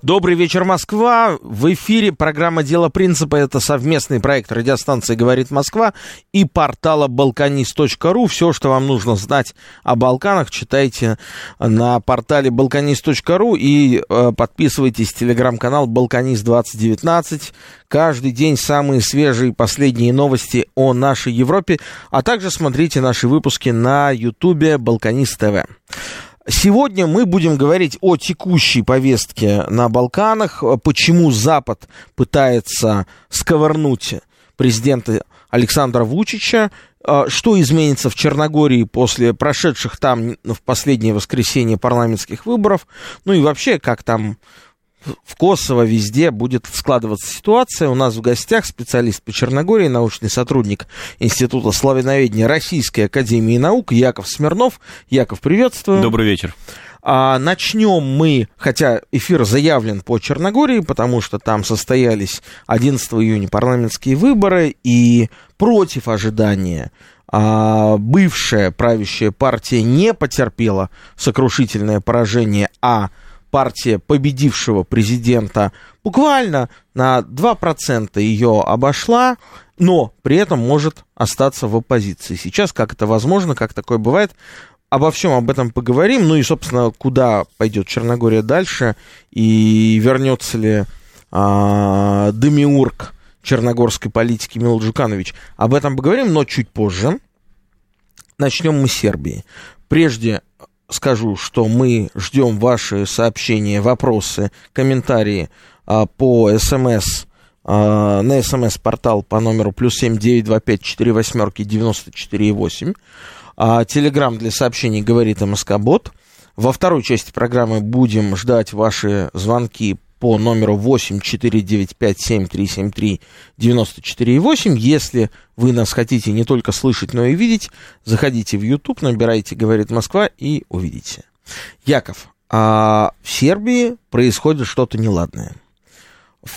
Добрый вечер, Москва. В эфире программа «Дело принципа». Это совместный проект радиостанции «Говорит Москва» и портала «Балканист.ру». Все, что вам нужно знать о Балканах, читайте на портале «Балканист.ру» и э, подписывайтесь в телеграм-канал «Балканист2019». Каждый день самые свежие последние новости о нашей Европе, а также смотрите наши выпуски на ютубе «Балканист ТВ». Сегодня мы будем говорить о текущей повестке на Балканах, почему Запад пытается сковырнуть президента Александра Вучича, а, что изменится в Черногории после прошедших там в последнее воскресенье парламентских выборов, ну и вообще, как там в Косово везде будет складываться ситуация. У нас в гостях специалист по Черногории, научный сотрудник Института славяноведения Российской Академии Наук Яков Смирнов. Яков, приветствую. Добрый вечер. А, начнем мы, хотя эфир заявлен по Черногории, потому что там состоялись 11 июня парламентские выборы, и против ожидания а, бывшая правящая партия не потерпела сокрушительное поражение, а партия победившего президента буквально на 2% ее обошла, но при этом может остаться в оппозиции. Сейчас, как это возможно, как такое бывает, обо всем об этом поговорим. Ну и, собственно, куда пойдет Черногория дальше, и вернется ли а, Демиург черногорской политики Мил Джуканович. Об этом поговорим, но чуть позже. Начнем мы с Сербии. Прежде скажу, что мы ждем ваши сообщения, вопросы, комментарии а, по СМС а, на СМС-портал по номеру плюс семь девять два пять четыре восьмерки девяносто четыре восемь. А, Телеграмм для сообщений говорит МСК-бот. Во второй части программы будем ждать ваши звонки по номеру 8495-7373-94,8. Если вы нас хотите не только слышать, но и видеть, заходите в YouTube, набирайте «Говорит Москва» и увидите. Яков, а в Сербии происходит что-то неладное.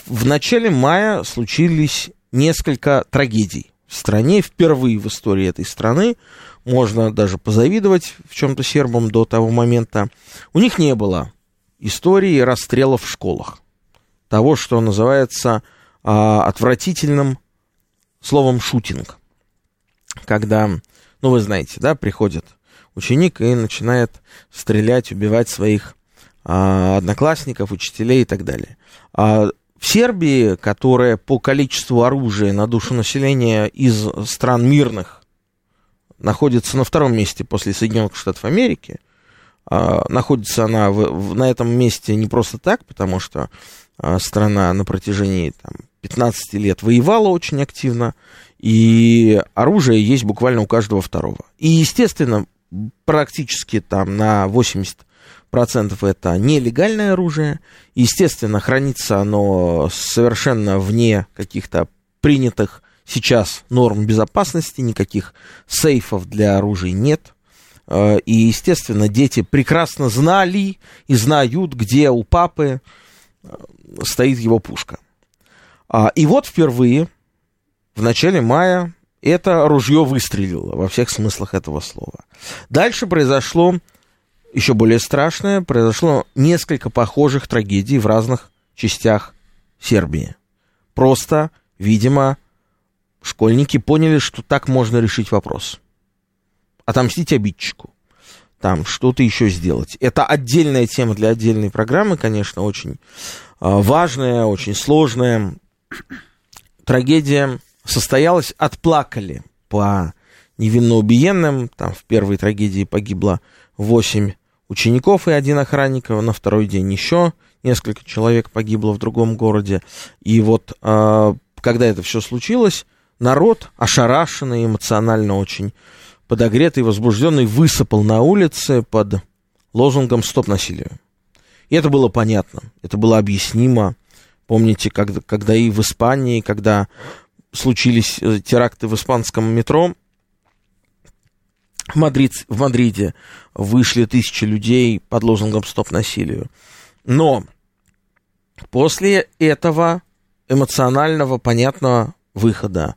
В начале мая случились несколько трагедий в стране. Впервые в истории этой страны можно даже позавидовать в чем-то сербам до того момента. У них не было истории расстрелов в школах. Того, что называется а, отвратительным словом шутинг. Когда, ну вы знаете, да, приходит ученик и начинает стрелять, убивать своих а, одноклассников, учителей и так далее. А в Сербии, которая по количеству оружия на душу населения из стран мирных находится на втором месте после Соединенных Штатов Америки, находится она в, в, на этом месте не просто так, потому что а, страна на протяжении там, 15 лет воевала очень активно, и оружие есть буквально у каждого второго. И, естественно, практически там на 80% это нелегальное оружие. Естественно, хранится оно совершенно вне каких-то принятых сейчас норм безопасности, никаких сейфов для оружия нет. Э, и, естественно, дети прекрасно знали и знают, где у папы э, стоит его пушка. А, и вот впервые в начале мая это ружье выстрелило во всех смыслах этого слова. Дальше произошло еще более страшное, произошло несколько похожих трагедий в разных частях Сербии. Просто, видимо, школьники поняли, что так можно решить вопрос. Отомстить обидчику. Там что-то еще сделать. Это отдельная тема для отдельной программы, конечно, очень а, важная, очень сложная. Трагедия состоялась, отплакали по невинно убиенным. Там в первой трагедии погибло 8 учеников и один охранник, на второй день еще несколько человек погибло в другом городе. И вот а, когда это все случилось, народ, ошарашенный, эмоционально очень подогретый, возбужденный, высыпал на улице под лозунгом «Стоп насилию». И это было понятно, это было объяснимо. Помните, когда, когда и в Испании, когда случились э, теракты в испанском метро, в, Мадрид, в Мадриде вышли тысячи людей под лозунгом «Стоп насилию». Но после этого эмоционального, понятного выхода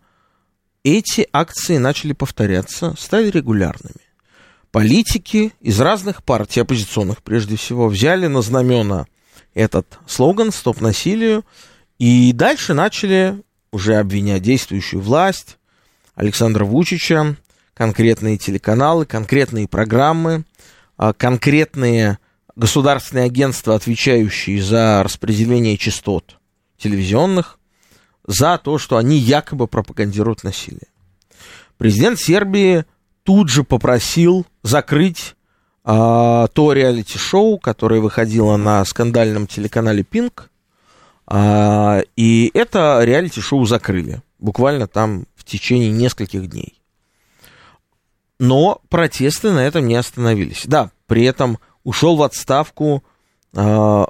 эти акции начали повторяться, стали регулярными. Политики из разных партий, оппозиционных прежде всего, взяли на знамена этот слоган «Стоп насилию» и дальше начали уже обвинять действующую власть, Александра Вучича, конкретные телеканалы, конкретные программы, а, конкретные государственные агентства, отвечающие за распределение частот телевизионных, за то, что они якобы пропагандируют насилие. Президент Сербии тут же попросил закрыть а, то реалити-шоу, которое выходило на скандальном телеканале Пинк, а, и это реалити-шоу закрыли, буквально там в течение нескольких дней. Но протесты на этом не остановились. Да, при этом ушел в отставку э,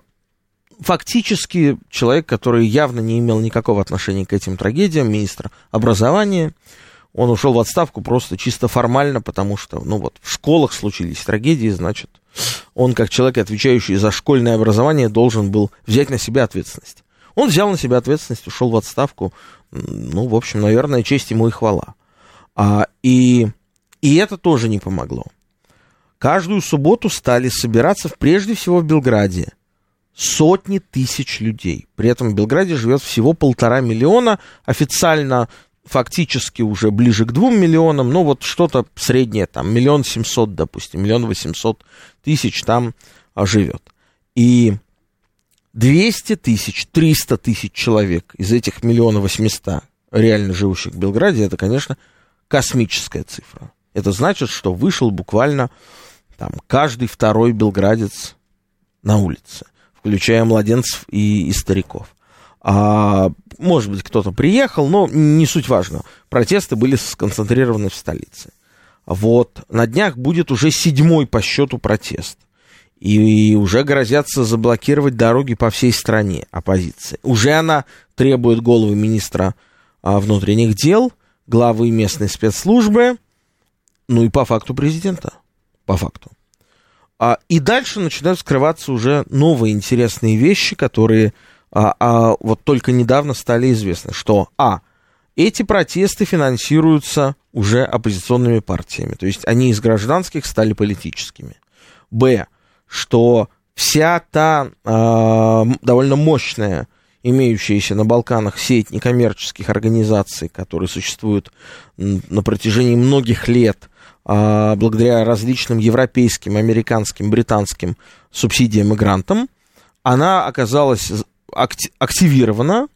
фактически человек, который явно не имел никакого отношения к этим трагедиям, министр образования. Он ушел в отставку просто чисто формально, потому что, ну вот, в школах случились трагедии, значит, он, как человек, отвечающий за школьное образование, должен был взять на себя ответственность. Он взял на себя ответственность, ушел в отставку. Ну, в общем, наверное, честь ему и хвала. А, и и это тоже не помогло. Каждую субботу стали собираться прежде всего в Белграде сотни тысяч людей. При этом в Белграде живет всего полтора миллиона, официально фактически уже ближе к двум миллионам, ну вот что-то среднее, там, миллион семьсот, допустим, миллион восемьсот тысяч там а, живет. И 200 тысяч, 300 тысяч человек из этих миллиона восьмиста реально живущих в Белграде, это, конечно, космическая цифра. Это значит, что вышел буквально там, каждый второй белградец на улице, включая младенцев и, и стариков. А, может быть, кто-то приехал, но не суть важно. Протесты были сконцентрированы в столице. Вот на днях будет уже седьмой по счету протест. И уже грозятся заблокировать дороги по всей стране оппозиции. Уже она требует головы министра а, внутренних дел, главы местной спецслужбы ну и по факту президента. По факту. А, и дальше начинают скрываться уже новые интересные вещи, которые а, а, вот только недавно стали известны. Что, а, эти протесты финансируются уже оппозиционными партиями. То есть они из гражданских стали политическими. Б, что вся та э, довольно мощная имеющаяся на Балканах сеть некоммерческих организаций, которые существуют на протяжении многих лет благодаря различным европейским, американским, британским субсидиям и грантам, она оказалась активирована,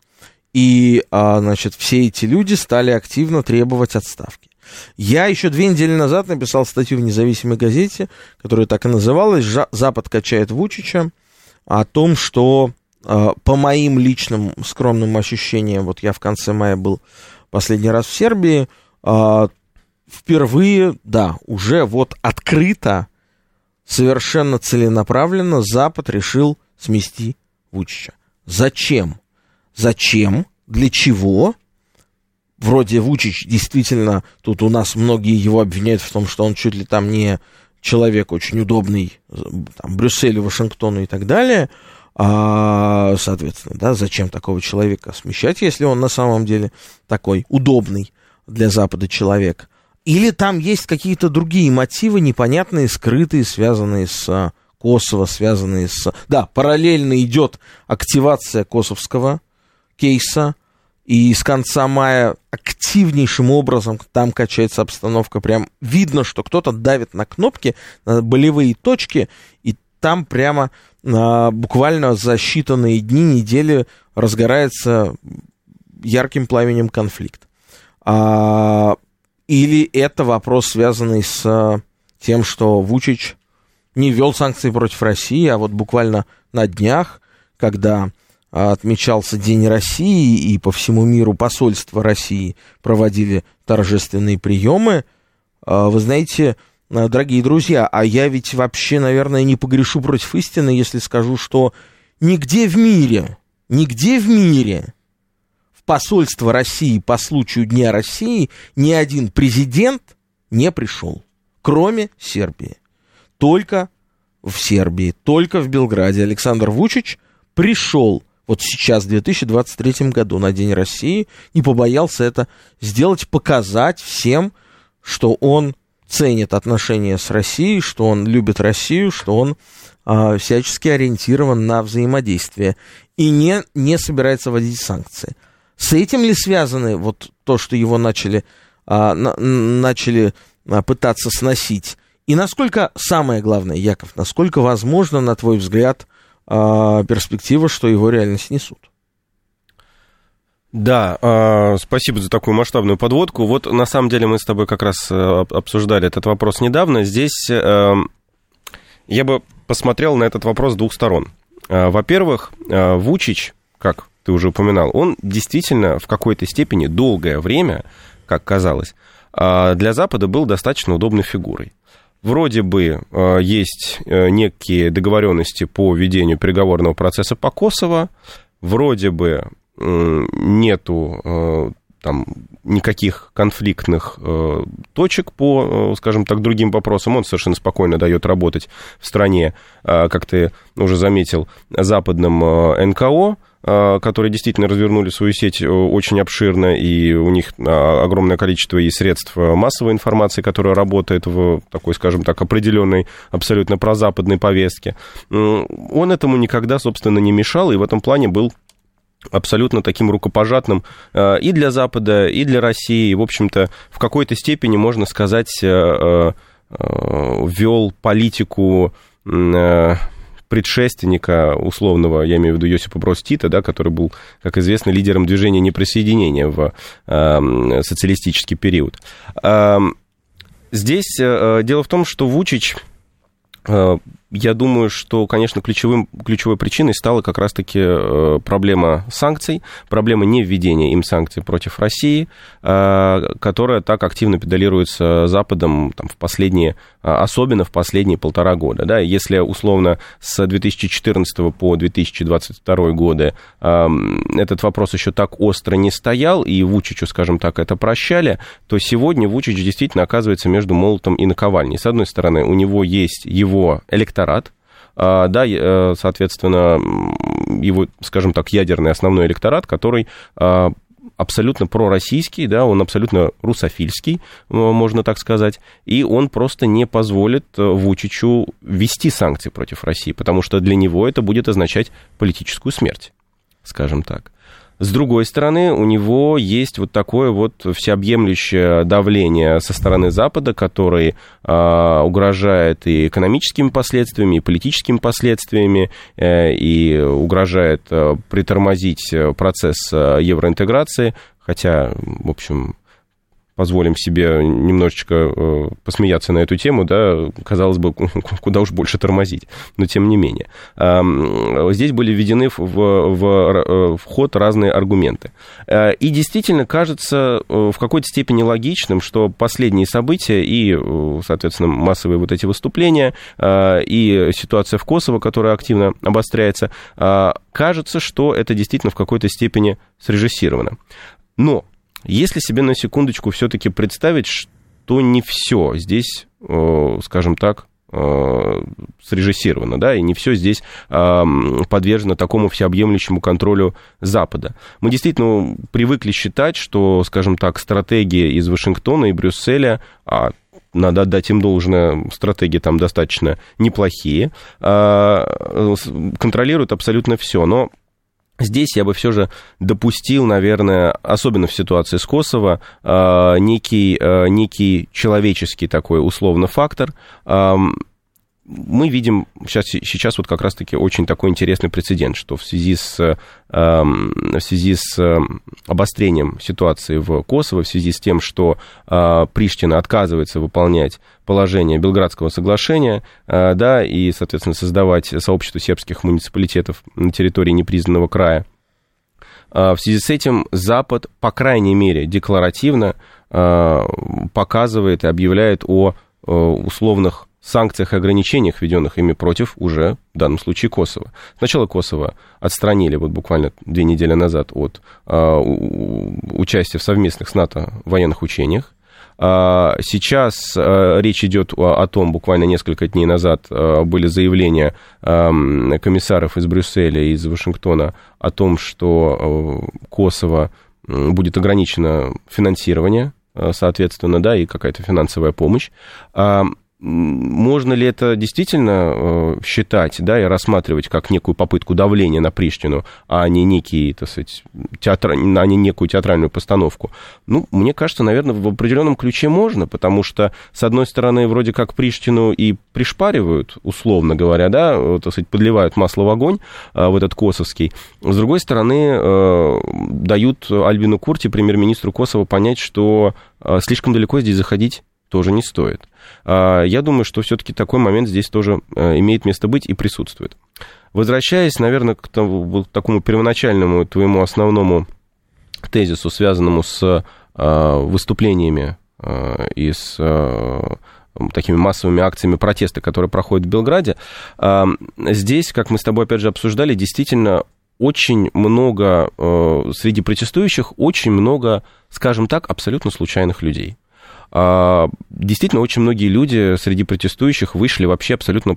и, а, значит, все эти люди стали активно требовать отставки. Я еще две недели назад написал статью в независимой газете, которая так и называлась «Запад качает Вучича», о том, что а, по моим личным скромным ощущениям, вот я в конце мая был последний раз в Сербии, впервые, да, уже вот открыто, совершенно целенаправленно Запад решил смести Вучича. Зачем? Зачем? Для чего? Вроде Вучич действительно, тут у нас многие его обвиняют в том, что он чуть ли там не человек очень удобный там, Брюсселю, Вашингтону и так далее. А, соответственно, да, зачем такого человека смещать, если он на самом деле такой удобный для Запада человек? Или там есть какие-то другие мотивы, непонятные, скрытые, связанные с а, Косово, связанные с... Да, параллельно идет активация косовского кейса, и с конца мая активнейшим образом там качается обстановка. Прям видно, что кто-то давит на кнопки, на болевые точки, и там прямо а, буквально за считанные дни, недели разгорается ярким пламенем конфликт. А, или это вопрос, связанный с э, тем, что Вучич не ввел санкции против России, а вот буквально на днях, когда отмечался День России, и по всему миру посольства России проводили торжественные приемы, э, вы знаете, дорогие друзья, а я ведь вообще, наверное, не погрешу против истины, если скажу, что нигде в мире, нигде в мире посольство России по случаю Дня России ни один президент не пришел, кроме Сербии. Только в Сербии, только в Белграде Александр Вучич пришел вот сейчас, в 2023 году, на День России, не побоялся это сделать, показать всем, что он ценит отношения с Россией, что он любит Россию, что он э, всячески ориентирован на взаимодействие и не, не собирается вводить санкции. С этим ли связаны вот то, что его начали, э, на, начали э, пытаться сносить? И насколько, самое главное, Яков, насколько возможно, на твой взгляд, э, перспектива, что его реально снесут? Да, э, спасибо за такую масштабную подводку. Вот на самом деле мы с тобой как раз э, обсуждали этот вопрос недавно. Здесь э, я бы посмотрел на этот вопрос с двух сторон. Э, во-первых, э, Вучич, как ты уже упоминал, он действительно в какой-то степени долгое время, как казалось, э, для Запада был достаточно удобной фигурой. Вроде бы э, есть э, некие договоренности по ведению переговорного процесса по Косово, вроде бы нету э, там никаких конфликтных э, точек по, скажем так, другим вопросам. Он совершенно спокойно дает работать в стране, э, как ты уже заметил, западным НКО, которые действительно развернули свою сеть э, очень обширно, и у них огромное количество и средств массовой информации, которая работает в такой, скажем так, определенной, абсолютно прозападной повестке. Он этому никогда, собственно, не мешал, и в этом плане был абсолютно таким рукопожатным э, и для Запада, и для России. И, в общем-то, в какой-то степени, можно сказать, э, э, вел политику предшественника условного, я имею в виду Йосипа Брос Тита, да, который был, как известно, лидером движения неприсоединения в социалистический период. Здесь дело в том, что Вучич я думаю, что, конечно, ключевым, ключевой причиной стала как раз-таки э, проблема санкций, проблема невведения им санкций против России, э, которая так активно педалируется Западом там, в последние, а, особенно в последние полтора года. Да? Если условно с 2014 по 2022 годы этот вопрос еще так остро не стоял, и Вучичу, скажем так, это прощали, то сегодня Вучич действительно оказывается между молотом и наковальней. С одной стороны, у него есть его электорат, электорат, а, да, э, соответственно, его, скажем так, ядерный основной электорат, который а, абсолютно пророссийский, да, он абсолютно русофильский, можно так сказать, и он просто не позволит э, Вучичу ввести санкции против России, потому что для него это будет означать политическую смерть, скажем так. С другой стороны, у него есть вот такое вот всеобъемлющее давление со стороны Запада, который э, угрожает и экономическими последствиями, и политическими последствиями, э, и угрожает э, притормозить процесс э, евроинтеграции, хотя, в общем, позволим себе немножечко э, посмеяться на эту тему, да, казалось бы, куда уж больше тормозить, но тем не менее. Здесь были введены в, в, э, в ход разные аргументы. Э, и действительно кажется в какой-то степени логичным, что последние события и, соответственно, массовые вот эти выступления, и ситуация в Косово, которая активно обостряется, кажется, что это действительно в какой-то степени срежиссировано. Но если себе на секундочку все-таки представить, что не все здесь, э, скажем так, э, срежиссировано, да, и не все здесь э, подвержено такому всеобъемлющему контролю Запада. Мы действительно привыкли считать, что, скажем так, стратегия из Вашингтона и Брюсселя, а надо отдать им должное, стратегии там достаточно неплохие, контролируют абсолютно все, но Здесь я бы все же допустил, наверное, особенно в ситуации с Косово, а, некий, а, некий человеческий такой условно фактор мы видим сейчас, сейчас вот как раз-таки очень такой интересный прецедент, что в связи с, э, в связи с эм, обострением ситуации в Косово, в связи с тем, что э, Приштина отказывается выполнять положение Белградского соглашения, э, да, и, соответственно, создавать сообщество сербских муниципалитетов на территории непризнанного края, э, в связи с этим Запад, по крайней мере, декларативно показывает и объявляет о условных санкциях и ограничениях, введенных ими против уже, в данном случае, Косово. Сначала Косово отстранили вот буквально две недели назад от а, участия в совместных с НАТО военных учениях. А, сейчас а, речь идет о, о том, буквально несколько дней назад а, были заявления а, комиссаров из Брюсселя и из Вашингтона о том, что а, Косово будет ограничено финансирование, соответственно, да, и какая-то финансовая помощь можно ли это действительно э, считать, да, и рассматривать как некую попытку давления на Приштину, а не некий, так сказать, театр... а не некую театральную постановку? Ну, мне кажется, наверное, в определенном ключе можно, потому что, с одной стороны, вроде как Приштину и пришпаривают, условно говоря, да, э, так сказать, подливают масло в огонь э, в этот косовский. С другой стороны, дают Альбину Курти, премьер-министру Косово, понять, что слишком далеко здесь заходить тоже не стоит. А, я думаю, что все-таки такой момент здесь тоже э, имеет место быть и присутствует. Возвращаясь, наверное, к тому, к такому первоначальному твоему основному тезису, связанному с а, выступлениями а, и с такими массовыми акциями протеста, которые проходят в Белграде. Здесь, как мы с тобой опять же обсуждали, действительно очень много среди протестующих, очень много, скажем так, абсолютно случайных людей. А, действительно, очень многие люди среди протестующих вышли вообще абсолютно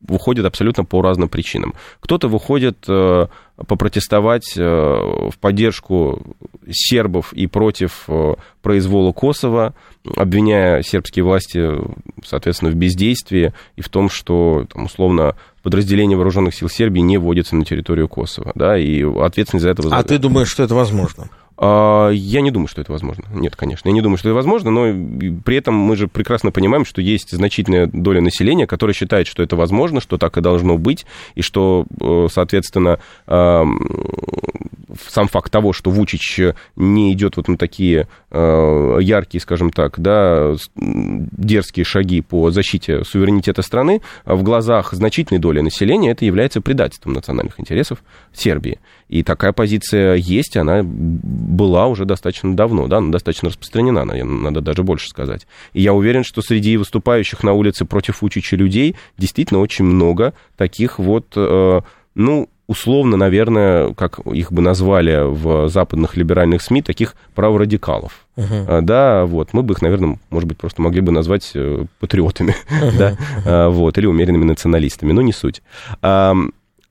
выходят абсолютно по разным причинам. Кто-то выходит э, попротестовать э, в поддержку сербов и против э, произвола Косово, обвиняя сербские власти, соответственно, в бездействии и в том, что, там, условно, подразделения вооруженных сил Сербии не вводятся на территорию Косово, да, и ответственность за это... А ты думаешь, что это возможно? А, я не думаю, что это возможно. Нет, конечно, я не думаю, что это возможно, но при этом мы же прекрасно понимаем, что есть значительная доля населения, которая считает, что это возможно, что так и должно быть, и что, э, соответственно, сам факт того, что Вучич не идет вот на такие э, яркие, скажем так, да, дерзкие шаги по защите суверенитета страны, в глазах значительной доли населения это является предательством национальных интересов Сербии. И такая позиция есть, она была уже достаточно давно, да, она достаточно распространена, надо даже больше сказать. И я уверен, что среди выступающих на улице против Вучича людей действительно очень много таких вот, э, ну, условно, наверное, как их бы назвали в западных либеральных СМИ, таких праворадикалов. Uh-huh. Да, вот, мы бы их, наверное, может быть, просто могли бы назвать э, патриотами, uh-huh. да, uh-huh. вот, или умеренными националистами, но не суть.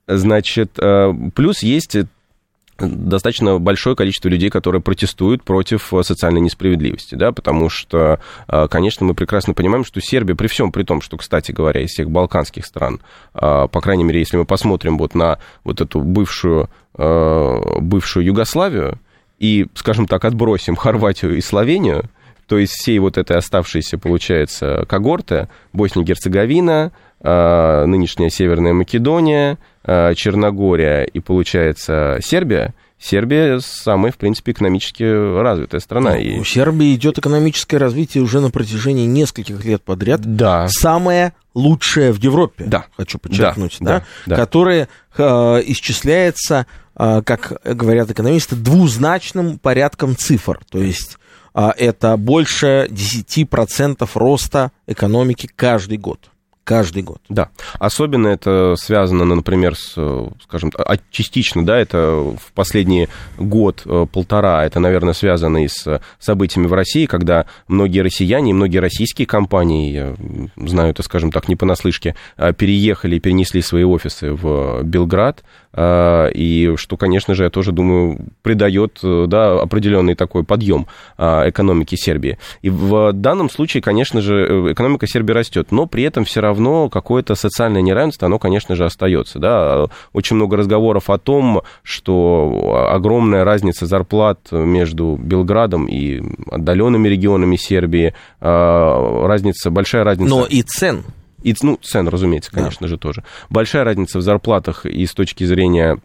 Значит, э, плюс есть достаточно большое количество людей, которые протестуют против э, социальной несправедливости, да, потому что, э, конечно, мы прекрасно понимаем, что Сербия, при всем при том, что, кстати говоря, из всех балканских стран, э, по крайней мере, если мы посмотрим вот на вот эту бывшую, бывшую Югославию и, скажем так, отбросим Хорватию и Словению, то есть всей вот этой оставшейся, получается, когорты, Босния-Герцеговина, нынешняя Северная Македония, Черногория и, получается, Сербия, Сербия самая, в принципе, экономически развитая страна. Ну, и... У Сербии идет экономическое развитие уже на протяжении нескольких лет подряд. Да. Самое лучшее в Европе, да. хочу подчеркнуть, да, да, да, которое э, исчисляется, э, как говорят экономисты, двузначным порядком цифр. То есть э, это больше 10% роста экономики каждый год каждый год. Да, особенно это связано, например, с, скажем, а, частично, да, это в последний год-полтора, э, это, наверное, связано и с событиями в России, когда многие россияне и многие российские компании, я знаю это, скажем так, не понаслышке, э, переехали и перенесли свои офисы в Белград, э, и что, конечно же, я тоже думаю, придает да, определенный такой подъем экономики Сербии. И в данном случае, конечно же, экономика Сербии растет, но при этом все равно равно какое-то социальное неравенство, оно, конечно же, остается. Да? Очень много разговоров о том, что огромная разница зарплат между Белградом и отдаленными регионами Сербии, а, разница, большая разница... Но и цен. И, ну, цен, разумеется, конечно да. же, тоже. Большая разница в зарплатах и с точки зрения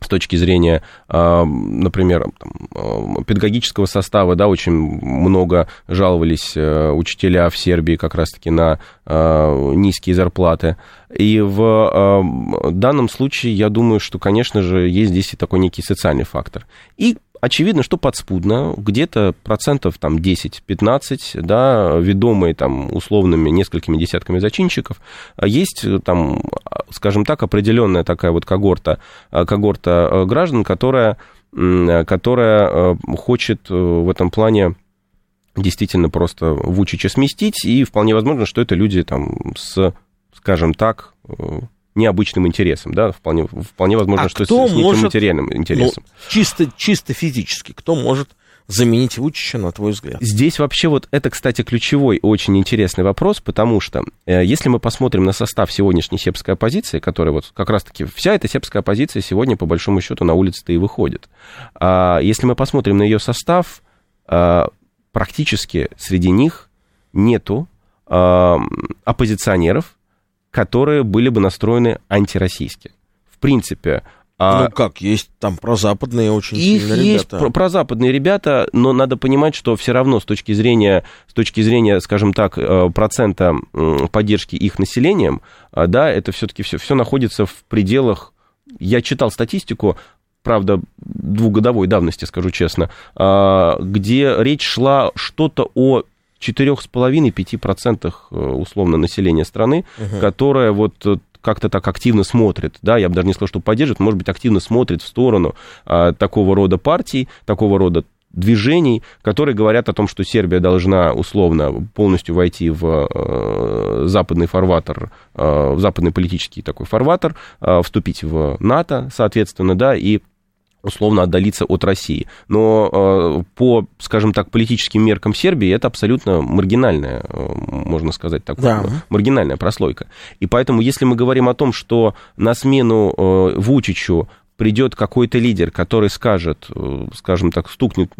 с точки зрения, а, например, там, педагогического состава, да, очень много жаловались э, учителя в Сербии как раз-таки на а, низкие зарплаты. И в а, данном случае я думаю, что, конечно же, есть здесь и такой некий социальный фактор. И очевидно, что подспудно, где-то процентов там 10-15, да, ведомые там условными несколькими десятками зачинщиков, есть там, скажем так, определенная такая вот когорта, когорта граждан, которая, которая хочет в этом плане действительно просто Вучича сместить, и вполне возможно, что это люди там с, скажем так, необычным интересом, да, вполне, вполне возможно, а что кто с, с может, материальным интересом. Ну, чисто, чисто физически, кто может заменить Вучича, на твой взгляд? Здесь вообще вот это, кстати, ключевой очень интересный вопрос, потому что э, если мы посмотрим на состав сегодняшней сербской оппозиции, которая вот как раз-таки вся эта сербская оппозиция сегодня по большому счету на улице-то и выходит. А если мы посмотрим на ее состав, а, практически среди них нету а, оппозиционеров, которые были бы настроены антироссийски. В принципе, а... Ну как, есть там прозападные очень Их сильные есть ребята. прозападные ребята, но надо понимать, что все равно с точки зрения, с точки зрения, скажем так, э, процента поддержки их населением, э, да, это все-таки все, все находится в пределах. Я читал статистику, правда, двухгодовой давности, скажу честно, э, где речь шла что-то о 4,5-5% э, условно населения страны, угу. которое вот э, как-то так активно смотрит, да, я бы даже не сказал, что поддерживает, может быть, активно смотрит в сторону а, такого рода партий, такого рода движений, которые говорят о том, что Сербия должна условно полностью войти в э, западный фарватер, э, в западный политический такой фарватер, э, вступить в НАТО, соответственно, да, и условно отдалиться от России. Но э, по, скажем так, политическим меркам Сербии это абсолютно маргинальная, э, можно сказать, такая, да. маргинальная прослойка. И поэтому, если мы говорим о том, что на смену э, Вучичу придет какой-то лидер, который скажет, скажем так, стукнет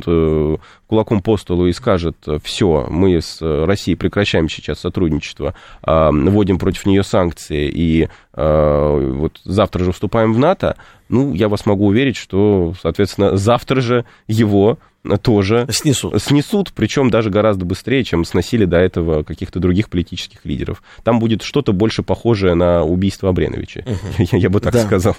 кулаком по столу и скажет, все, мы с Россией прекращаем сейчас сотрудничество, вводим против нее санкции и вот завтра же вступаем в НАТО, ну, я вас могу уверить, что, соответственно, завтра же его тоже снесут. снесут, причем даже гораздо быстрее, чем сносили до этого каких-то других политических лидеров. Там будет что-то больше похожее на убийство Абреновича, угу. я, я бы так да. сказал.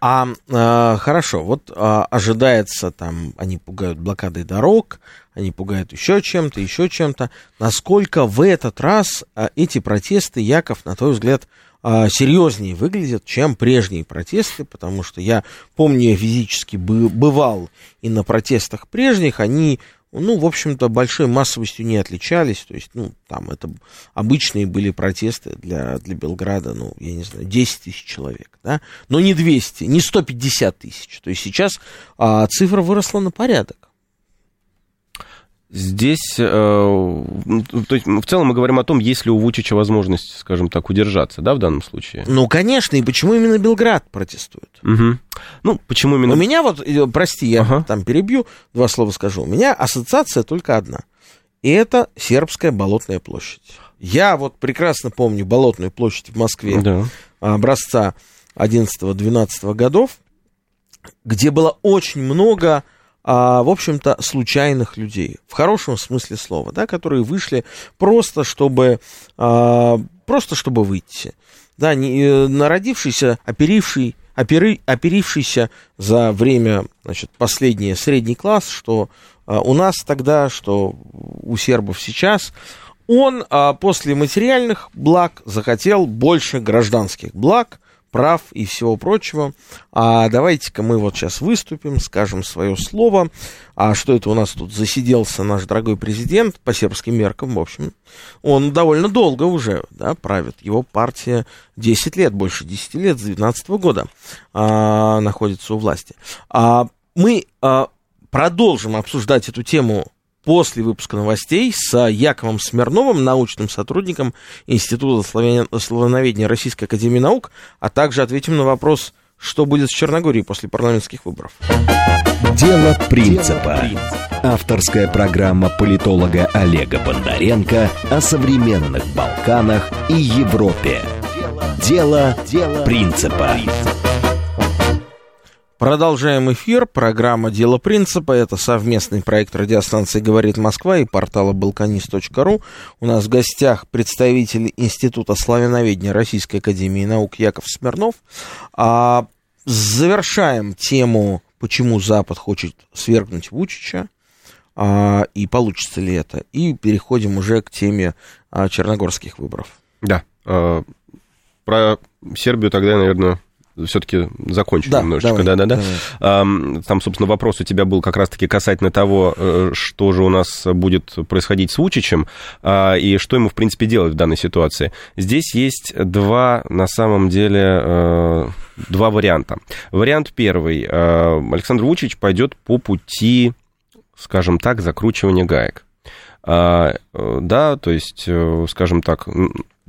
А, а хорошо, вот а, ожидается там, они пугают блокадой дорог, они пугают еще чем-то, еще чем-то. Насколько в этот раз а, эти протесты, Яков, на твой взгляд, а, серьезнее выглядят, чем прежние протесты, потому что я помню, я физически бывал и на протестах прежних, они, ну, в общем-то, большой массовостью не отличались, то есть, ну, там это обычные были протесты для, для Белграда, ну, я не знаю, 10 тысяч человек, да, но не 200, не 150 тысяч, то есть сейчас а, цифра выросла на порядок. Здесь, э, то есть, в целом мы говорим о том, есть ли у Вучича возможность, скажем так, удержаться, да, в данном случае? Ну, конечно, и почему именно Белград протестует? Угу. Ну, почему именно... У меня вот, э, прости, я ага. там перебью, два слова скажу. У меня ассоциация только одна. И это Сербская Болотная площадь. Я вот прекрасно помню Болотную площадь в Москве да. образца 11-12 годов, где было очень много а, в общем-то, случайных людей, в хорошем смысле слова, да, которые вышли просто, чтобы, а, просто чтобы выйти. Да, не, э, народившийся, оперивший, опери, оперившийся за время, значит, последний средний класс, что а, у нас тогда, что у сербов сейчас, он а, после материальных благ захотел больше гражданских благ, прав и всего прочего. А давайте-ка мы вот сейчас выступим, скажем свое слово. А что это у нас тут засиделся наш дорогой президент по сербским меркам, в общем. Он довольно долго уже да, правит. Его партия 10 лет, больше 10 лет, с 2012 года а, находится у власти. А, мы а, продолжим обсуждать эту тему после выпуска новостей с Яковом Смирновым, научным сотрудником Института славяноведения Российской Академии Наук, а также ответим на вопрос, что будет с Черногорией после парламентских выборов. Дело принципа. Авторская программа политолога Олега Бондаренко о современных Балканах и Европе. Дело принципа. Продолжаем эфир. Программа «Дело принципа». Это совместный проект радиостанции «Говорит Москва» и портала «Балканист.ру». У нас в гостях представитель Института славяноведения Российской Академии Наук Яков Смирнов. А завершаем тему почему Запад хочет свергнуть Вучича, а, и получится ли это. И переходим уже к теме а, черногорских выборов. Да. А, про Сербию тогда, наверное, все-таки закончим да, немножечко. Да, да, да. Там, собственно, вопрос у тебя был как раз-таки касательно того, э, что же у нас будет происходить с Вучичем а, и что ему, в принципе, делать в данной ситуации. Здесь есть два, на самом деле, э, два варианта. Вариант первый. Э, Александр Вучич пойдет по пути, скажем так, закручивания гаек. А, да, то есть, скажем так,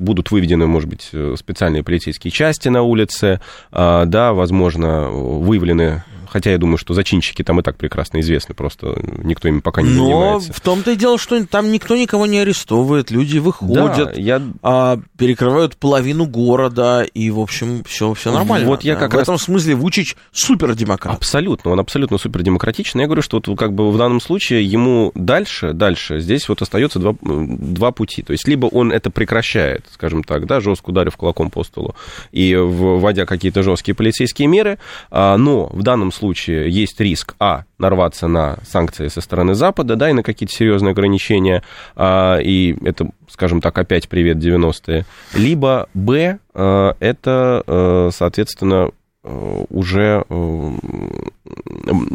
будут выведены, может быть, э, специальные полицейские части на улице, а, да, возможно, выявлены Хотя я думаю, что зачинщики там и так прекрасно известны, просто никто ими пока не Но занимается. в том-то и дело, что там никто никого не арестовывает, люди выходят, да, я... а, перекрывают половину города, и, в общем, все, все нормально. Вот я как в раз... этом смысле Вучич супердемократ. Абсолютно, он абсолютно супердемократичный. Я говорю, что вот как бы в данном случае ему дальше, дальше, здесь вот остается два, два пути. То есть либо он это прекращает, скажем так, да, жестко ударив кулаком по столу и вводя какие-то жесткие полицейские меры, а, но в данном случае случае есть риск, а, нарваться на санкции со стороны Запада, да, и на какие-то серьезные ограничения, а, и это, скажем так, опять привет 90-е, либо, б, а, это, а, соответственно, Э, уже э,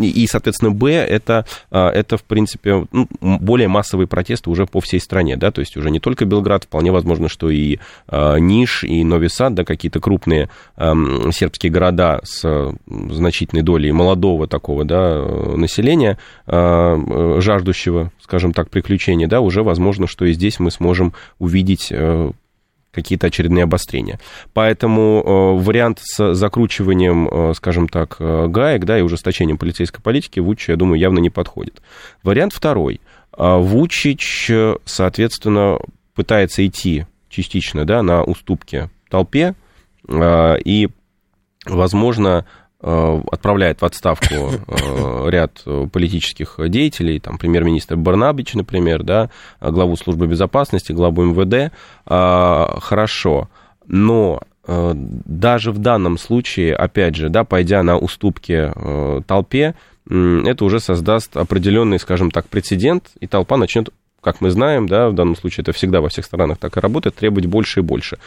и, соответственно, Б это, э, это в принципе, ну, более массовые протесты уже по всей стране, да, то есть уже не только Белград, вполне возможно, что и Ниш, и Нови Сад, да, какие-то крупные сербские города с значительной долей молодого такого, да, населения, жаждущего, скажем так, приключений, да, уже возможно, что и здесь мы сможем увидеть какие-то очередные обострения. Поэтому э, вариант с закручиванием, э, скажем так, э, гаек, да, и ужесточением полицейской политики Вучичу, я думаю, явно не подходит. Вариант второй. Вучич, соответственно, пытается идти частично, да, на уступки толпе, и, возможно, отправляет в отставку э, ряд политических деятелей, там, премьер-министр Барнабич, например, да, главу службы безопасности, главу МВД, э, хорошо, но даже в данном случае, опять же, да, пойдя на уступки толпе, это уже создаст определенный, скажем так, прецедент, и толпа начнет как мы знаем, да, в данном случае это всегда во всех странах так и работает, требовать больше и больше.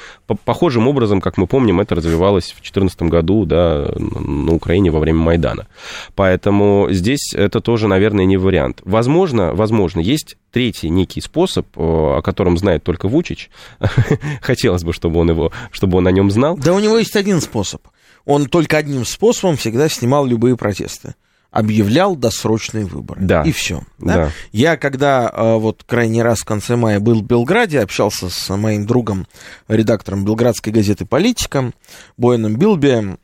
Похожим образом, как мы помним, это развивалось в 2014 году, да, на Украине во время Майдана. Поэтому здесь это тоже, наверное, не вариант. Возможно, возможно, есть третий некий способ, о котором знает только Вучич. Хотелось бы, чтобы он его, чтобы он о нем знал. Да у него есть один способ. Он только одним способом всегда снимал любые протесты объявлял досрочные выборы. Да. И все. Да? Да. Я когда э, вот крайний раз в конце мая был в Белграде, общался с моим другом, редактором белградской газеты «Политика», Боином Билби,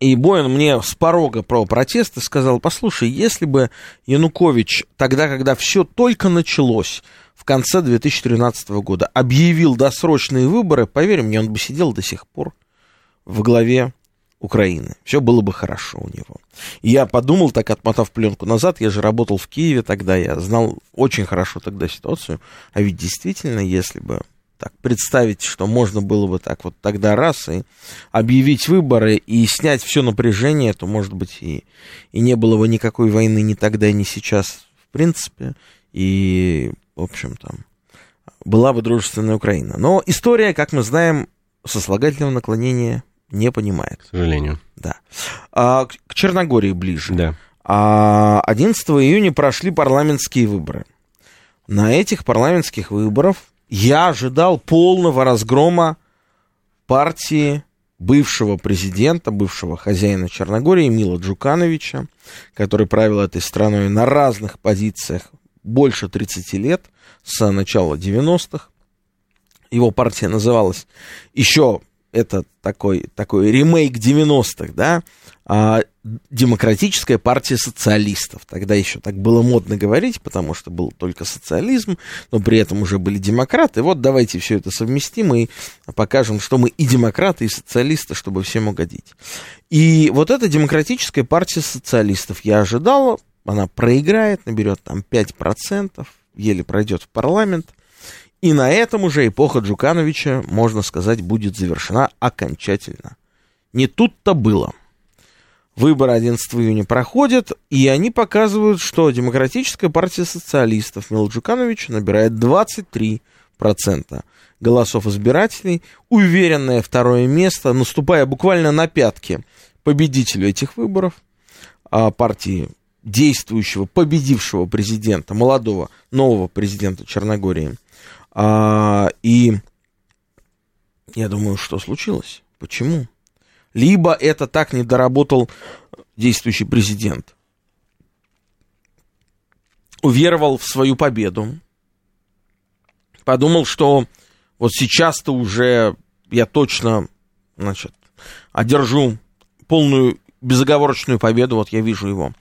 и Боин мне с порога про протесты сказал, послушай, если бы Янукович тогда, когда все только началось, в конце 2013 года, объявил досрочные выборы, поверь мне, он бы сидел до сих пор в главе Украины. Все было бы хорошо у него. Я подумал, так отмотав пленку назад, я же работал в Киеве тогда, я знал очень хорошо тогда ситуацию. А ведь действительно, если бы так представить, что можно было бы так вот тогда раз и объявить выборы и снять все напряжение, то, может быть, и, и не было бы никакой войны ни тогда, ни сейчас, в принципе. И, в общем, там была бы дружественная Украина. Но история, как мы знаем, сослагательного наклонения не понимает. К сожалению. Да. А, к Черногории ближе. Да. А 11 июня прошли парламентские выборы. На этих парламентских выборах я ожидал полного разгрома партии бывшего президента, бывшего хозяина Черногории Мила Джукановича, который правил этой страной на разных позициях больше 30 лет, с начала 90-х. Его партия называлась еще это такой, такой ремейк 90-х, да, а, демократическая партия социалистов. Тогда еще так было модно говорить, потому что был только социализм, но при этом уже были демократы. Вот давайте все это совместим и покажем, что мы и демократы, и социалисты, чтобы всем угодить. И вот эта демократическая партия социалистов, я ожидал, она проиграет, наберет там 5%, еле пройдет в парламент. И на этом уже эпоха Джукановича, можно сказать, будет завершена окончательно. Не тут-то было. Выборы 11 июня проходят, и они показывают, что Демократическая партия социалистов Мила Джукановича набирает 23% голосов избирателей, уверенное второе место, наступая буквально на пятки победителю этих выборов, а, партии действующего, победившего президента, молодого, нового президента Черногории. А, и я думаю, что случилось? Почему? Либо это так не доработал действующий президент. Уверовал в свою победу. Подумал, что вот сейчас-то уже я точно, значит, одержу полную безоговорочную победу. Вот я вижу его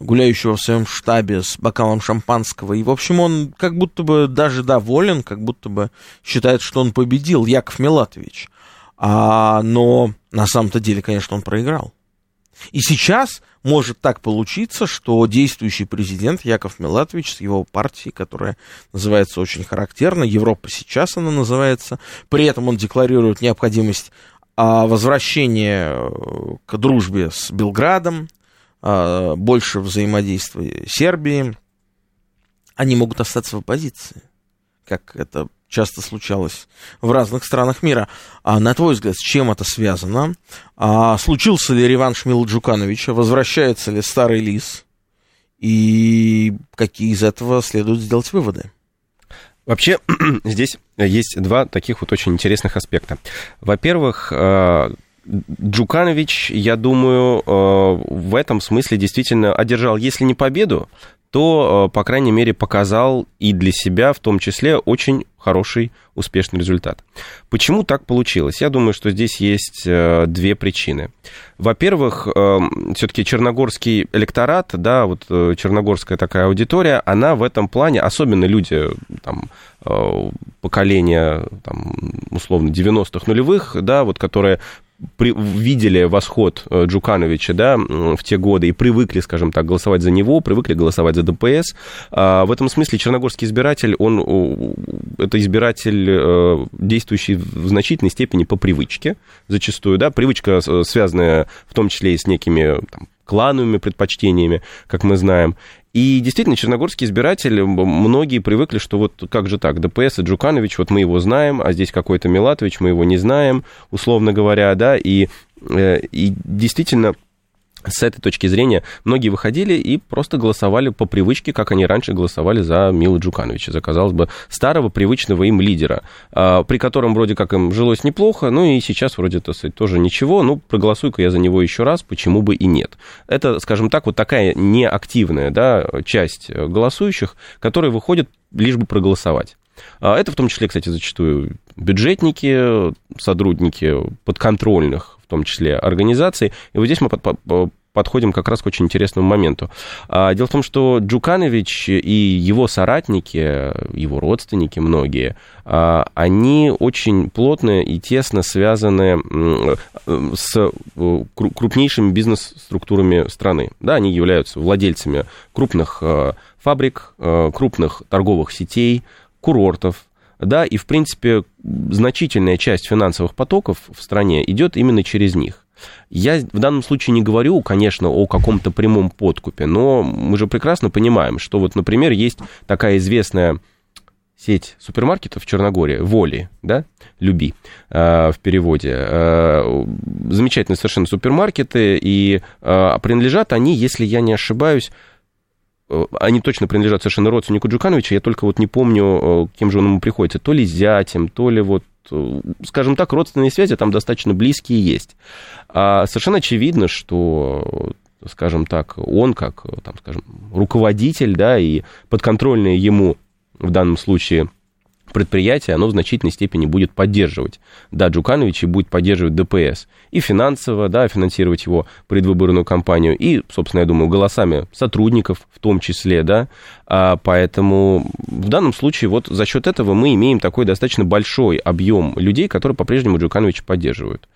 гуляющего в своем штабе с бокалом шампанского. И, в общем, он как будто бы даже доволен, как будто бы считает, что он победил, Яков Милатович. А, но на самом-то деле, конечно, он проиграл. И сейчас может так получиться, что действующий президент Яков Милатович с его партией, которая называется очень характерно, Европа сейчас она называется, при этом он декларирует необходимость а, возвращения э, к дружбе с Белградом, больше взаимодействия Сербии, они могут остаться в оппозиции, как это часто случалось в разных странах мира. А на твой взгляд, с чем это связано? А, случился ли реванш Мила Джукановича? Возвращается ли старый лис? И какие из этого следует сделать выводы? Вообще, здесь есть два таких вот очень интересных аспекта. Во-первых, э, Джуканович, я думаю, э, в этом смысле действительно одержал, если не победу, то, э, по крайней мере, показал и для себя в том числе очень хороший, успешный результат. Почему так получилось? Я думаю, что здесь есть э, две причины. Во-первых, все-таки черногорский электорат, да, вот черногорская такая аудитория, она в этом плане, особенно люди там, поколения, там, условно, 90-х нулевых, да, вот, которые при, видели восход э, Джукановича да, в те годы и привыкли, скажем так, голосовать за него, привыкли голосовать за ДПС. А в этом смысле черногорский избиратель, он это избиратель, э, действующий в значительной степени по привычке, зачастую, да, привычка, связанная в том числе и с некими там, клановыми предпочтениями, как мы знаем. И действительно, черногорский избиратель, многие привыкли, что вот как же так, ДПС и Джуканович, вот мы его знаем, а здесь какой-то Милатович, мы его не знаем, условно говоря, да, и, э, и действительно с этой точки зрения многие выходили и просто голосовали по привычке, как они раньше голосовали за Мила Джукановича, за, казалось бы, старого привычного им лидера, а, при котором вроде как им жилось неплохо, ну и сейчас вроде, сказать, тоже ничего, ну, проголосую-ка я за него еще раз, почему бы и нет. Это, скажем так, вот такая неактивная да, часть голосующих, которые выходят лишь бы проголосовать. А, это в том числе, кстати, зачастую бюджетники, сотрудники подконтрольных том числе организаций. И вот здесь мы подходим как раз к очень интересному моменту. А, дело в том, что Джуканович и его соратники, его родственники многие, а, они очень плотно и тесно связаны с э, крупнейшими бизнес-структурами страны. Да, они являются владельцами крупных э, фабрик, э, крупных торговых сетей, курортов, да, и, в принципе, значительная часть финансовых потоков в стране идет именно через них. Я в данном случае не говорю, конечно, о каком-то прямом подкупе, но мы же прекрасно понимаем, что вот, например, есть такая известная сеть супермаркетов в Черногории, Воли, да, Люби э, в переводе. Э, замечательные совершенно супермаркеты, и э, принадлежат они, если я не ошибаюсь, они точно принадлежат совершенно родственнику Джукановича, я только вот не помню, э, кем же он ему приходится, то ли зятем, то ли вот, э, скажем так, родственные связи там достаточно близкие есть. А совершенно очевидно, что скажем так, он как, там, скажем, руководитель, да, и подконтрольные ему в данном случае предприятие, оно в значительной степени будет поддерживать, да, Джуканович и будет поддерживать ДПС. И финансово, да, финансировать его предвыборную кампанию, и, собственно, я думаю, голосами сотрудников в том числе, да, а, поэтому в данном случае вот за счет этого мы имеем такой достаточно большой объем людей, которые по-прежнему Джукановича поддерживают.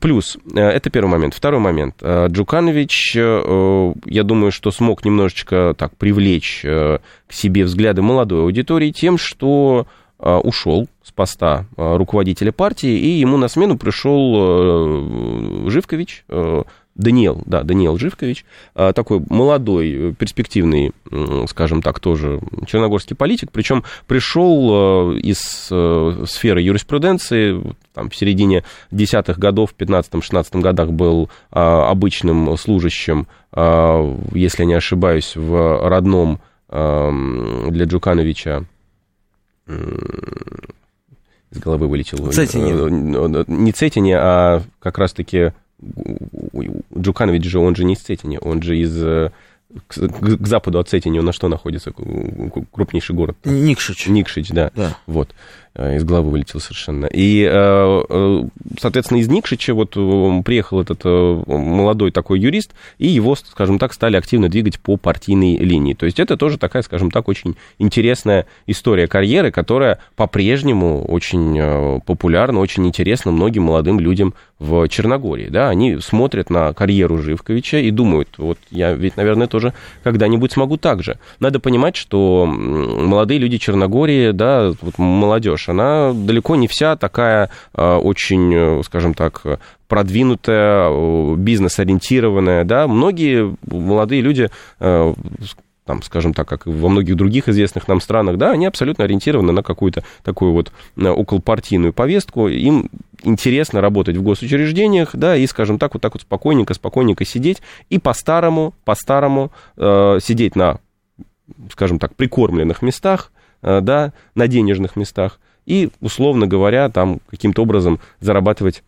Плюс, э, это первый момент. Второй момент. Э, Джуканович, э, я думаю, что смог немножечко так привлечь к себе взгляды молодой аудитории тем, что ушел с поста руководителя партии, и ему на смену пришел Живкович, Даниил, да, Даниил Живкович, а, такой молодой, перспективный, скажем так, тоже черногорский политик, причем пришел а, из э, сферы юриспруденции, там, в середине десятых годов, в 15-16 годах был а, обычным служащим, если я не ошибаюсь, в родном для Джукановича из головы вылетел. Цетине. Э, не Цетине, а как раз-таки Джуканович же, он же не из Цетини, он же из э, к, к западу от Цетини, он на что находится? Крупнейший город. Никшич. Никшич, да. да. Вот. Э, из головы вылетел совершенно. И, э, соответственно, из Никшича вот приехал этот молодой такой юрист, и его, скажем так, стали активно двигать по партийной линии. То есть это тоже такая, скажем так, очень интересная история карьеры, которая по-прежнему очень популярна, очень интересна многим молодым людям в Черногории. Да? Они смотрят на карьеру Живковича и думают, вот я ведь, наверное, тоже когда-нибудь смогу так же. Надо понимать, что молодые люди Черногории, да, вот молодежь, она далеко не вся такая а, очень, скажем так, продвинутая, бизнес-ориентированная, да, многие молодые люди там, скажем так, как во многих других известных нам странах, да, они абсолютно ориентированы на какую-то такую вот околопартийную повестку. Им интересно работать в госучреждениях, да, и, скажем так, вот так вот спокойненько, спокойненько сидеть и по-старому, по-старому э, сидеть на, скажем так, прикормленных местах, э, да, на денежных местах, и, условно говоря, там каким-то образом зарабатывать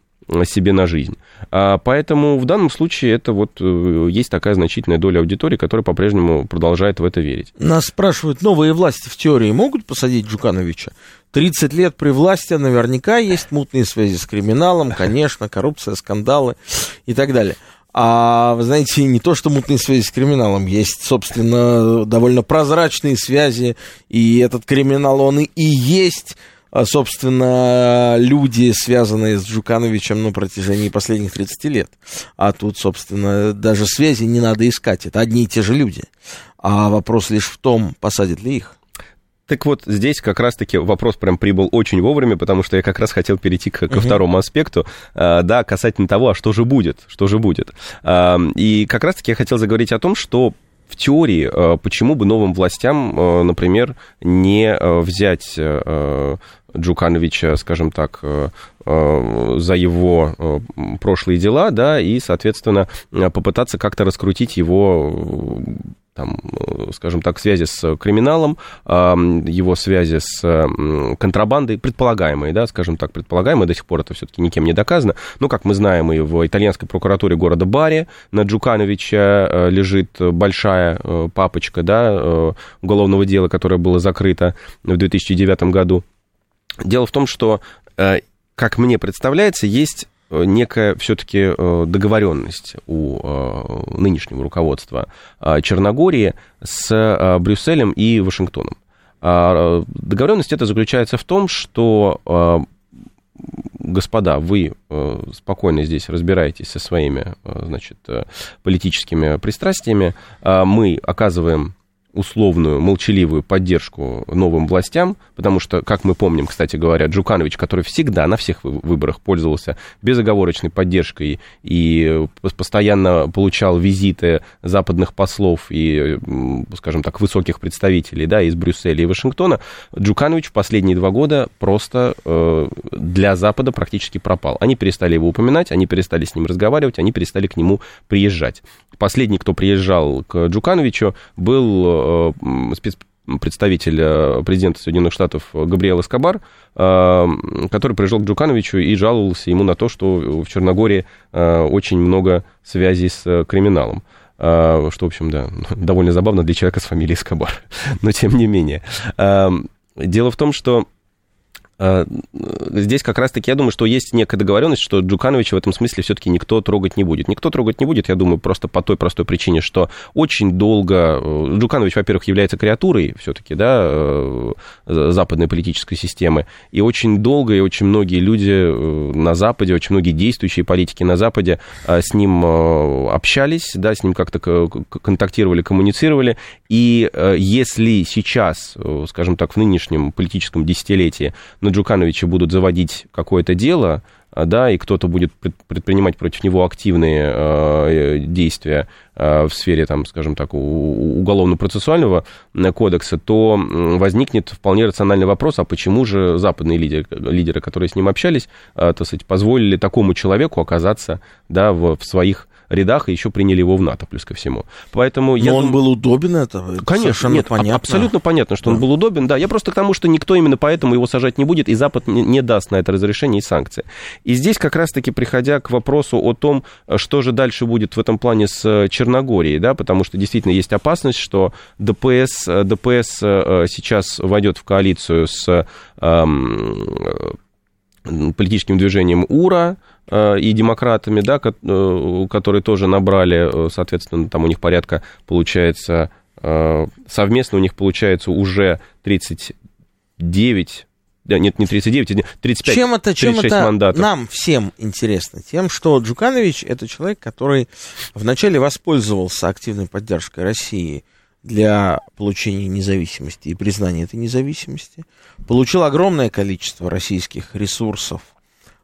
себе на жизнь. А, поэтому в данном случае это вот э, есть такая значительная доля аудитории, которая по-прежнему продолжает в это верить. Нас спрашивают, новые власти в теории могут посадить Джукановича? 30 лет при власти наверняка есть мутные связи с криминалом, конечно, коррупция, скандалы и так далее. А вы знаете, не то, что мутные связи с криминалом, есть, собственно, довольно прозрачные связи, и этот криминал, он и есть а, собственно, люди, связанные с Джукановичем на протяжении последних 30 лет. А тут, собственно, даже связи не надо искать. Это одни и те же люди. А вопрос лишь в том, посадят ли их. Так вот, здесь как раз-таки вопрос прям прибыл очень вовремя, потому что я как раз хотел перейти к, ко второму аспекту, а, да, касательно того, а что же будет, что же будет. А, и как раз-таки я хотел заговорить о том, что в теории, а, почему бы новым властям, например, не взять Джукановича, скажем так, э, э, за его э, прошлые дела, да, и, соответственно, попытаться как-то раскрутить его там, скажем так, связи с криминалом, его связи с контрабандой, предполагаемые, да, скажем так, предполагаемые, до сих пор это все-таки никем не доказано, но, как мы знаем, и в итальянской прокуратуре города Бари на Джукановича лежит большая папочка, да, уголовного дела, которое было закрыто в 2009 году, Дело в том, что, э, как мне представляется, есть э, некая все-таки э, договоренность у нынешнего руководства Черногории с Брюсселем и Вашингтоном. А, договоренность эта заключается в том, что господа, вы спокойно здесь разбираетесь со своими, значит, политическими пристрастиями, мы оказываем условную, молчаливую поддержку новым властям, потому что, как мы помним, кстати говоря, Джуканович, который всегда на всех выборах пользовался безоговорочной поддержкой и постоянно получал визиты западных послов и, скажем так, высоких представителей да, из Брюсселя и Вашингтона, Джуканович в последние два года просто э, для Запада практически пропал. Они перестали его упоминать, они перестали с ним разговаривать, они перестали к нему приезжать. Последний, кто приезжал к Джукановичу, был э, спецпредставитель э, президента Соединенных Штатов Габриэл Эскобар, э, который приезжал к Джукановичу и жаловался ему на то, что в Черногории очень много связей с криминалом. Что, в общем, да, довольно забавно для человека с фамилией Эскобар. Но тем не менее. Дело в том, что здесь как раз-таки, я думаю, что есть некая договоренность, что Джукановича в этом смысле все-таки никто трогать не будет. Никто трогать не будет, я думаю, просто по той простой причине, что очень долго... Э, Джуканович, во-первых, является креатурой все-таки, да, э, западной политической системы, и очень долго и очень многие люди э, на Западе, очень многие действующие политики на Западе с ним общались, да, с ним как-то контактировали, коммуницировали, и если сейчас, скажем так, в нынешнем политическом десятилетии на Джукановича будут заводить какое-то дело, а, да, и кто-то будет предпринимать против него активные э, действия э, в сфере, там, скажем так, уголовно-процессуального кодекса, то возникнет вполне рациональный вопрос, а почему же западные лидеры, лидеры которые с ним общались, э, так сказать, позволили такому человеку оказаться, да, в, в своих рядах, и еще приняли его в НАТО, плюс ко всему. Поэтому Но я он дум... был удобен, это Конечно, нет, понятно. абсолютно понятно, что да. он был удобен, да. Я просто к тому, что никто именно поэтому его сажать не будет, и Запад не, даст на это разрешение и санкции. И здесь как раз-таки, приходя к вопросу о том, что же дальше будет в этом плане с э, Черногорией, да, потому что действительно есть опасность, что ДПС, э, ДПС э, сейчас войдет в коалицию с эм, политическим движением УРА, Э, и демократами, да, э, которые тоже набрали, э, соответственно, там у них порядка получается, совместно у них получается уже 39 да, нет, не 39, 35, чем это, чем это мандатов. нам всем интересно? Тем, что Джуканович это человек, который вначале воспользовался активной поддержкой России для получения независимости и признания этой независимости, получил огромное количество российских ресурсов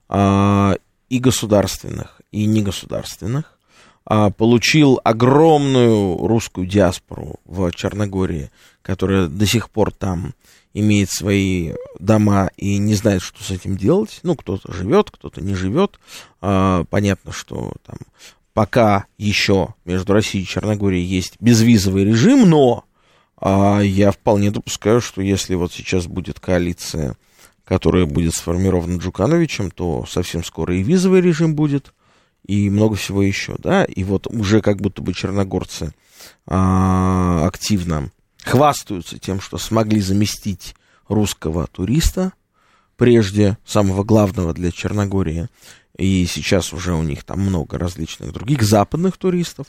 а, и государственных, и негосударственных, а, получил огромную русскую диаспору в Черногории, которая до сих пор там имеет свои дома и не знает, что с этим делать. Ну, кто-то живет, кто-то не живет. А, понятно, что там пока еще между Россией и Черногорией есть безвизовый режим, но а, я вполне допускаю, что если вот сейчас будет коалиция которая будет сформирована Джукановичем, то совсем скоро и визовый режим будет, и много всего еще, да, и вот уже как будто бы черногорцы а, активно хвастаются тем, что смогли заместить русского туриста, прежде самого главного для Черногории, и сейчас уже у них там много различных других западных туристов,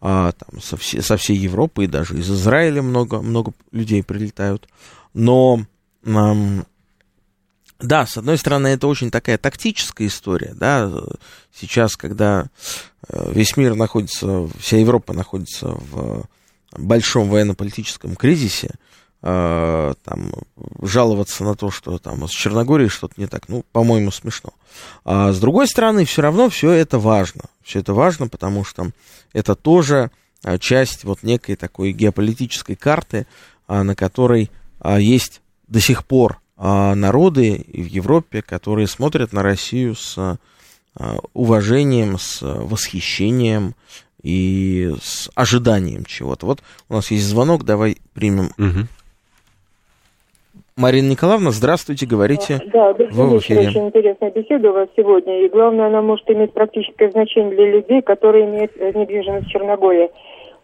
а, там со, все, со всей Европы и даже из Израиля много, много людей прилетают, но а, да, с одной стороны, это очень такая тактическая история, да, сейчас, когда э, весь мир находится, вся Европа находится в большом военно-политическом кризисе, э, там, жаловаться на то, что там с Черногорией что-то не так, ну, по-моему, смешно. А с другой стороны, все равно все это важно. Все это важно, потому что это тоже э, часть вот некой такой геополитической карты, на которой есть до сих пор а, народы в Европе, которые смотрят на Россию с а, уважением, с восхищением и с ожиданием чего-то. Вот у нас есть звонок, давай примем. Угу. Марина Николаевна, здравствуйте, говорите. Да, вы в эфире. Очень интересная беседа у вас сегодня, и главное, она может иметь практическое значение для людей, которые имеют э, недвижимость в Черногории.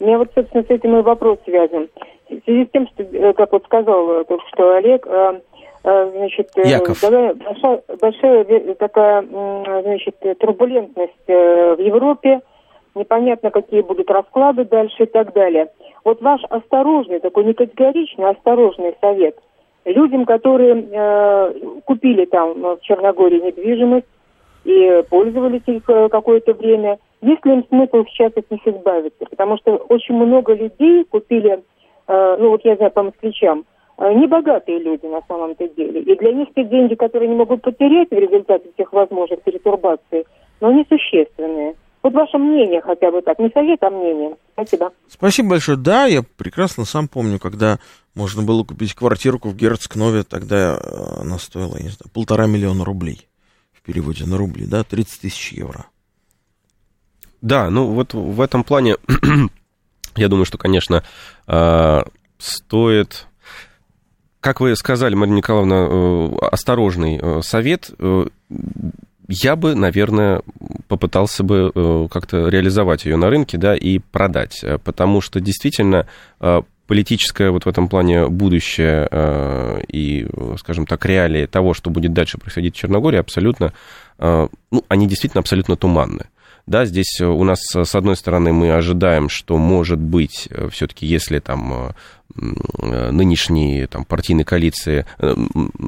У меня вот, собственно, с этим и вопрос связан. В связи с тем, что, э, как вот сказал только что Олег, Э, значит, э, Яков. большая, большая такая, значит, турбулентность э, в Европе, непонятно, какие будут расклады дальше и так далее. Вот ваш осторожный, такой не категоричный, а осторожный совет людям, которые э, купили там в Черногории недвижимость и пользовались их какое-то время, есть ли им смысл сейчас от них избавиться? Потому что очень много людей купили, э, ну вот я знаю по москвичам, Э, небогатые люди на самом-то деле. И для них те деньги, которые они могут потерять в результате всех возможных перетурбаций, но они существенные. Вот ваше мнение хотя бы так, не совет, а мнение. Спасибо. Спасибо большое. Да, я прекрасно сам помню, когда можно было купить квартирку в Герцкнове, тогда э, она стоила, не знаю, полтора миллиона рублей в переводе на рубли, да, 30 тысяч евро. Да, ну вот в этом плане, я думаю, что, конечно, э, стоит как вы сказали, Мария Николаевна, э, осторожный совет. Я бы, наверное, попытался бы как-то реализовать ее на рынке, да, и продать, потому что действительно политическое вот в этом плане будущее и, скажем так, реалии того, что будет дальше происходить в Черногории, абсолютно, ну, они действительно абсолютно туманны. Да, здесь у нас, с одной стороны, мы ожидаем, что, может быть, все-таки, если там Э, нынешние там, партийные коалиции, э,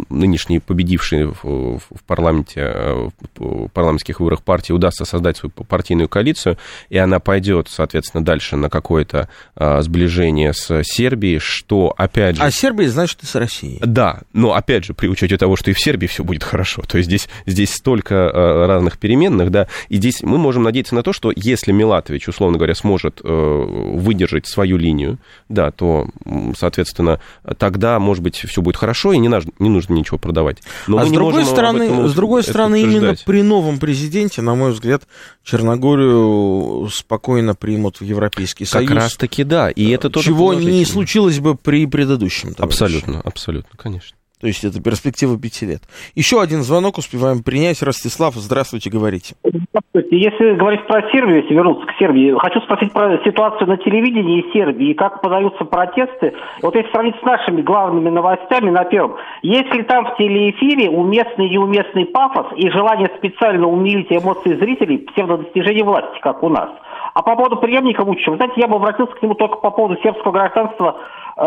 нынешние победившие в, в парламенте, э, в парламентских выборах партии удастся создать свою партийную коалицию, и она пойдет, соответственно, дальше на какое-то а, сближение с Сербией, что, опять же... А Сербия, значит, и с Россией. Да, но, опять же, при учете того, что и в Сербии все будет хорошо, то есть здесь, здесь столько а, разных переменных, да, и здесь мы можем надеяться на то, что если Милатович, условно говоря, сможет выдержать свою линию, да, то соответственно, тогда, может быть, все будет хорошо, и не, нужно, не нужно ничего продавать. Но а с другой стороны, с другой стороны именно при новом президенте, на мой взгляд, Черногорию спокойно примут в Европейский как Союз. Как раз-таки да, и это тоже Чего не случилось бы при предыдущем. Товарищ. Абсолютно, абсолютно, конечно. То есть это перспектива пяти лет. Еще один звонок успеваем принять. Ростислав, здравствуйте, говорите. Здравствуйте. Если говорить про Сербию, если вернуться к Сербии, хочу спросить про ситуацию на телевидении Сербии и как подаются протесты. Вот если сравнить с нашими главными новостями на первом, есть ли там в телеэфире уместный и неуместный пафос и желание специально умилить эмоции зрителей псевдодостижения власти, как у нас? А по поводу преемника Вучича, вы знаете, я бы обратился к нему только по поводу сербского гражданства э,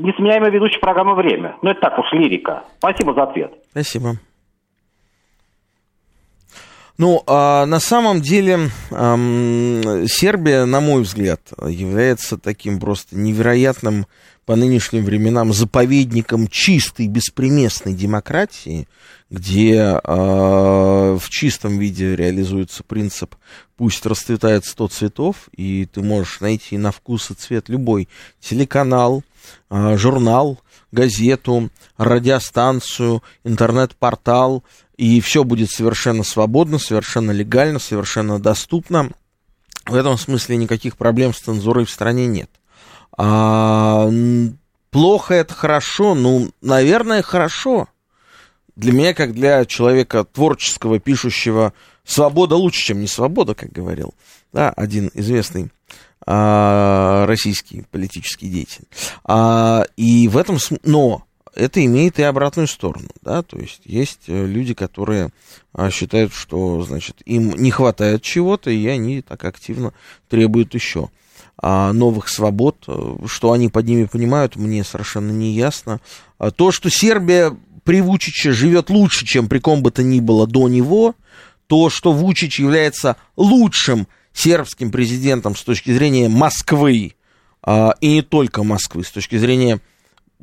несменяемой ведущей программы «Время». Но это так уж лирика. Спасибо за ответ. Спасибо. Ну, а на самом деле эм, Сербия, на мой взгляд, является таким просто невероятным по нынешним временам заповедником чистой, беспримесной демократии, где э, в чистом виде реализуется принцип «пусть расцветает сто цветов», и ты можешь найти на вкус и цвет любой телеканал, э, журнал, газету, радиостанцию, интернет-портал, и все будет совершенно свободно, совершенно легально, совершенно доступно. В этом смысле никаких проблем с цензурой в стране нет. А, плохо это хорошо? Ну, наверное, хорошо. Для меня, как для человека творческого, пишущего, свобода лучше, чем не свобода, как говорил да, один известный а, российский политический деятель. А, и в этом... Но это имеет и обратную сторону, да, то есть есть э, люди, которые а, считают, что, значит, им не хватает чего-то, и они так активно требуют еще а, новых свобод. Э, что они под ними понимают, мне совершенно не ясно. А то, что Сербия при Вучиче живет лучше, чем при ком бы то ни было до него, то, что Вучич является лучшим сербским президентом с точки зрения Москвы, и не только Москвы, с точки зрения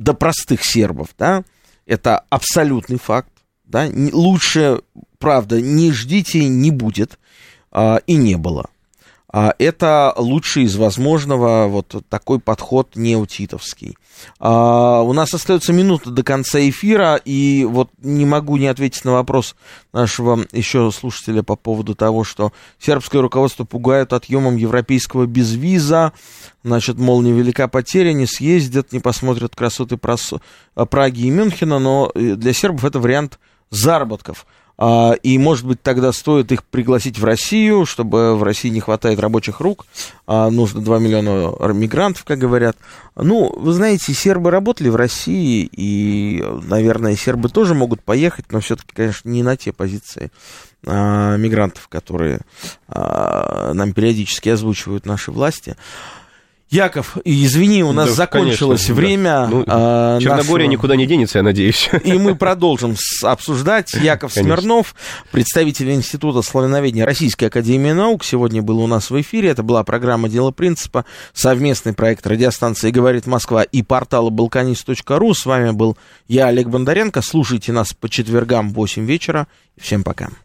до простых сербов, да, это абсолютный факт, да, лучше, правда, не ждите, не будет, а, и не было. А, это лучший из возможного, вот такой подход неутитовский. А, у нас остается минута до конца эфира, и вот не могу не ответить на вопрос нашего еще слушателя по поводу того, что сербское руководство пугает отъемом европейского безвиза, значит, мол, невелика потеря, не съездят, не посмотрят красоты Праги и Мюнхена, но э, для сербов это вариант заработков. А, и, может быть, тогда стоит их пригласить в Россию, чтобы в России не хватает рабочих рук, а нужно 2 миллиона мигрантов, как говорят. Ну, вы знаете, сербы работали в России, и, наверное, сербы тоже могут поехать, но все-таки, конечно, не на те позиции а, мигрантов, которые нам периодически озвучивают наши власти. Яков, извини, у нас да, закончилось конечно, время. Да. Ну, а, Черногория нашего... никуда не денется, я надеюсь. И мы продолжим обсуждать. Яков конечно. Смирнов, представитель Института славяноведения Российской Академии Наук, сегодня был у нас в эфире. Это была программа «Дело принципа», совместный проект радиостанции «Говорит Москва» и портала balkanist.ru. С вами был я, Олег Бондаренко. Слушайте нас по четвергам в 8 вечера. Всем пока.